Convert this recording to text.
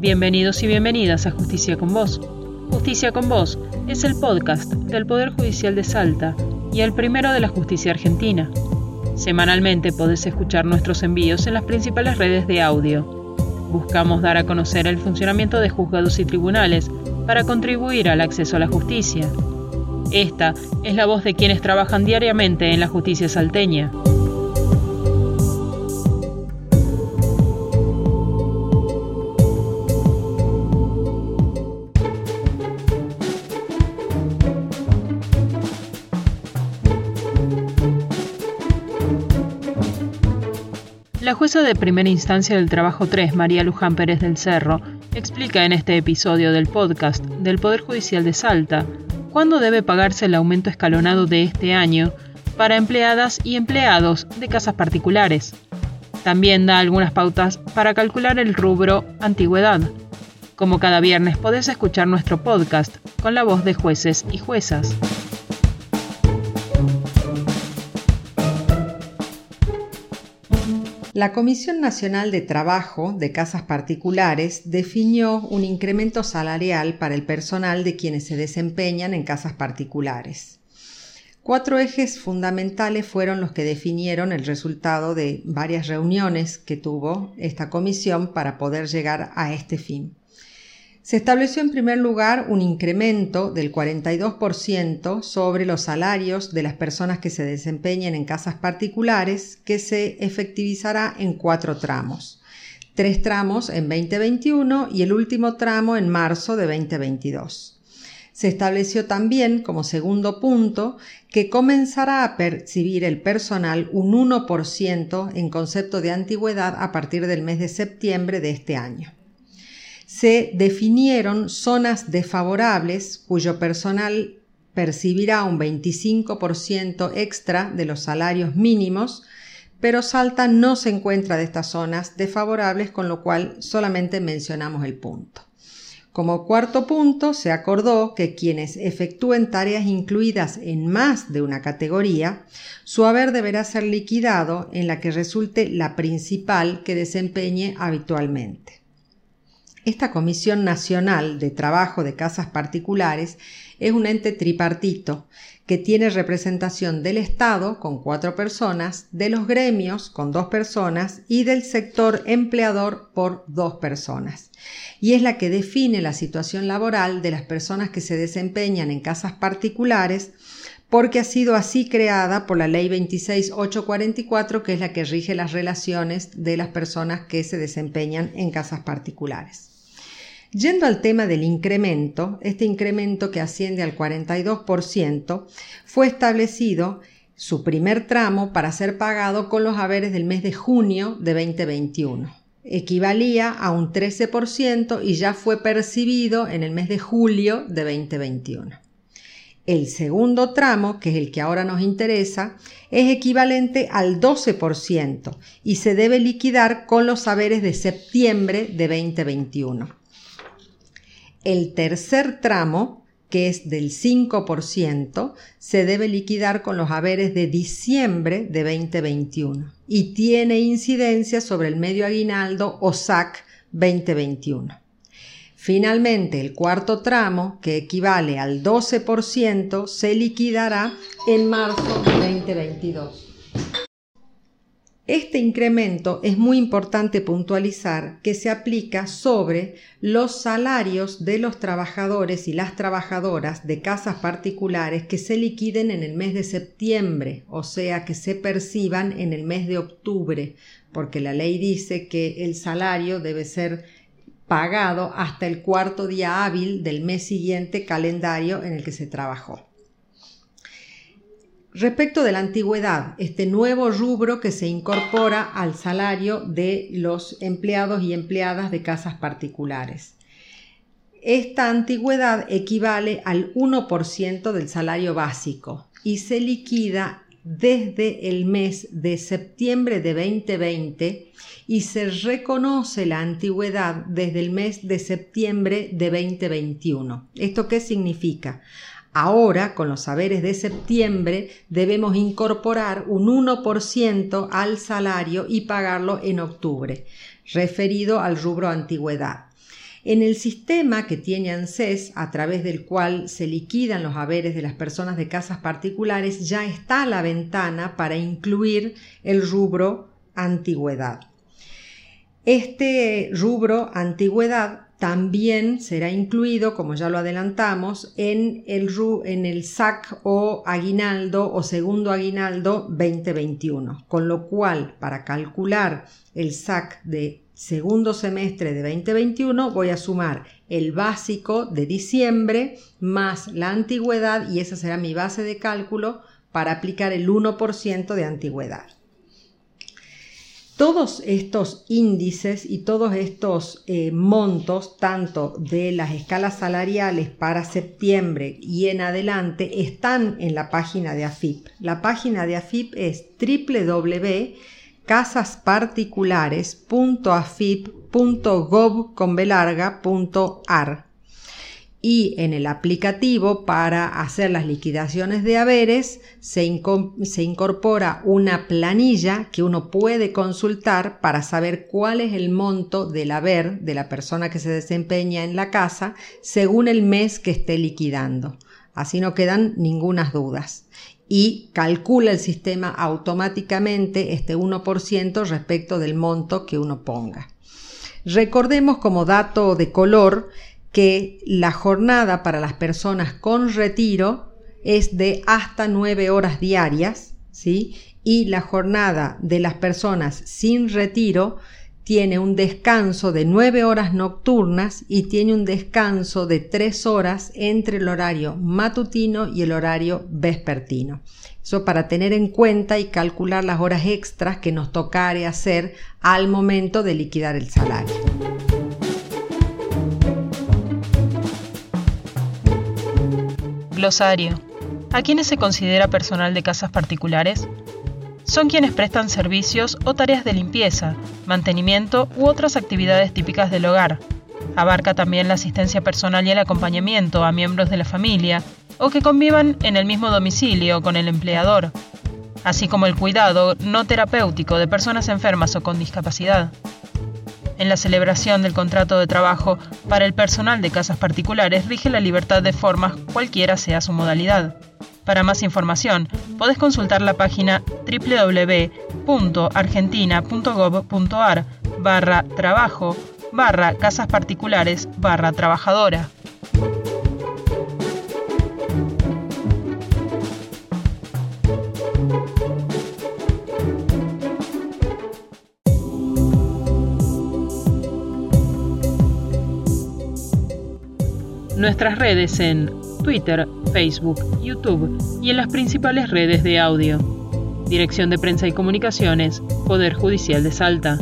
Bienvenidos y bienvenidas a Justicia con Vos. Justicia con Vos es el podcast del Poder Judicial de Salta y el primero de la justicia argentina. Semanalmente podés escuchar nuestros envíos en las principales redes de audio. Buscamos dar a conocer el funcionamiento de juzgados y tribunales para contribuir al acceso a la justicia. Esta es la voz de quienes trabajan diariamente en la justicia salteña. Jueza de primera instancia del Trabajo 3, María Luján Pérez del Cerro, explica en este episodio del podcast del Poder Judicial de Salta cuándo debe pagarse el aumento escalonado de este año para empleadas y empleados de casas particulares. También da algunas pautas para calcular el rubro antigüedad. Como cada viernes podés escuchar nuestro podcast con la voz de jueces y juezas. La Comisión Nacional de Trabajo de Casas Particulares definió un incremento salarial para el personal de quienes se desempeñan en casas particulares. Cuatro ejes fundamentales fueron los que definieron el resultado de varias reuniones que tuvo esta comisión para poder llegar a este fin. Se estableció en primer lugar un incremento del 42% sobre los salarios de las personas que se desempeñen en casas particulares que se efectivizará en cuatro tramos. Tres tramos en 2021 y el último tramo en marzo de 2022. Se estableció también como segundo punto que comenzará a percibir el personal un 1% en concepto de antigüedad a partir del mes de septiembre de este año se definieron zonas desfavorables cuyo personal percibirá un 25% extra de los salarios mínimos, pero Salta no se encuentra de estas zonas desfavorables, con lo cual solamente mencionamos el punto. Como cuarto punto, se acordó que quienes efectúen tareas incluidas en más de una categoría, su haber deberá ser liquidado en la que resulte la principal que desempeñe habitualmente. Esta Comisión Nacional de Trabajo de Casas Particulares es un ente tripartito que tiene representación del Estado con cuatro personas, de los gremios con dos personas y del sector empleador por dos personas. Y es la que define la situación laboral de las personas que se desempeñan en casas particulares porque ha sido así creada por la Ley 26844, que es la que rige las relaciones de las personas que se desempeñan en casas particulares. Yendo al tema del incremento, este incremento que asciende al 42% fue establecido su primer tramo para ser pagado con los haberes del mes de junio de 2021. Equivalía a un 13% y ya fue percibido en el mes de julio de 2021. El segundo tramo, que es el que ahora nos interesa, es equivalente al 12% y se debe liquidar con los saberes de septiembre de 2021. El tercer tramo, que es del 5%, se debe liquidar con los haberes de diciembre de 2021 y tiene incidencia sobre el medio aguinaldo o SAC 2021. Finalmente, el cuarto tramo, que equivale al 12%, se liquidará en marzo de 2022. Este incremento es muy importante puntualizar que se aplica sobre los salarios de los trabajadores y las trabajadoras de casas particulares que se liquiden en el mes de septiembre, o sea, que se perciban en el mes de octubre, porque la ley dice que el salario debe ser pagado hasta el cuarto día hábil del mes siguiente calendario en el que se trabajó. Respecto de la antigüedad, este nuevo rubro que se incorpora al salario de los empleados y empleadas de casas particulares. Esta antigüedad equivale al 1% del salario básico y se liquida desde el mes de septiembre de 2020 y se reconoce la antigüedad desde el mes de septiembre de 2021. ¿Esto qué significa? Ahora, con los saberes de septiembre, debemos incorporar un 1% al salario y pagarlo en octubre, referido al rubro antigüedad. En el sistema que tiene ANSES, a través del cual se liquidan los haberes de las personas de casas particulares, ya está la ventana para incluir el rubro antigüedad. Este rubro antigüedad también será incluido, como ya lo adelantamos, en el, en el SAC o aguinaldo o segundo aguinaldo 2021. Con lo cual, para calcular el SAC de segundo semestre de 2021 voy a sumar el básico de diciembre más la antigüedad y esa será mi base de cálculo para aplicar el 1% de antigüedad. Todos estos índices y todos estos eh, montos, tanto de las escalas salariales para septiembre y en adelante, están en la página de AFIP. La página de AFIP es www casasparticulares.afip.gov.ar y en el aplicativo para hacer las liquidaciones de haberes se, incorpora una planilla que uno puede consultar para saber cuál es el monto del haber de la persona que se desempeña en la casa según el mes que esté liquidando. Así no quedan ninguna dudas y calcula el sistema automáticamente este 1% respecto del monto que uno ponga. Recordemos como dato de color que la jornada para las personas con retiro es de hasta 9 horas diarias, ¿sí? Y la jornada de las personas sin retiro tiene un descanso de 9 horas nocturnas y tiene un descanso de 3 horas entre el horario matutino y el horario vespertino. Eso para tener en cuenta y calcular las horas extras que nos tocare hacer al momento de liquidar el salario. Glosario. ¿A quiénes se considera personal de casas particulares? son quienes prestan servicios o tareas de limpieza, mantenimiento u otras actividades típicas del hogar. Abarca también la asistencia personal y el acompañamiento a miembros de la familia o que convivan en el mismo domicilio con el empleador, así como el cuidado no terapéutico de personas enfermas o con discapacidad. En la celebración del contrato de trabajo para el personal de casas particulares rige la libertad de formas cualquiera sea su modalidad. Para más información, podés consultar la página www.argentina.gov.ar barra trabajo barra casas particulares barra trabajadora. Nuestras redes en Twitter, Facebook, YouTube y en las principales redes de audio. Dirección de Prensa y Comunicaciones, Poder Judicial de Salta.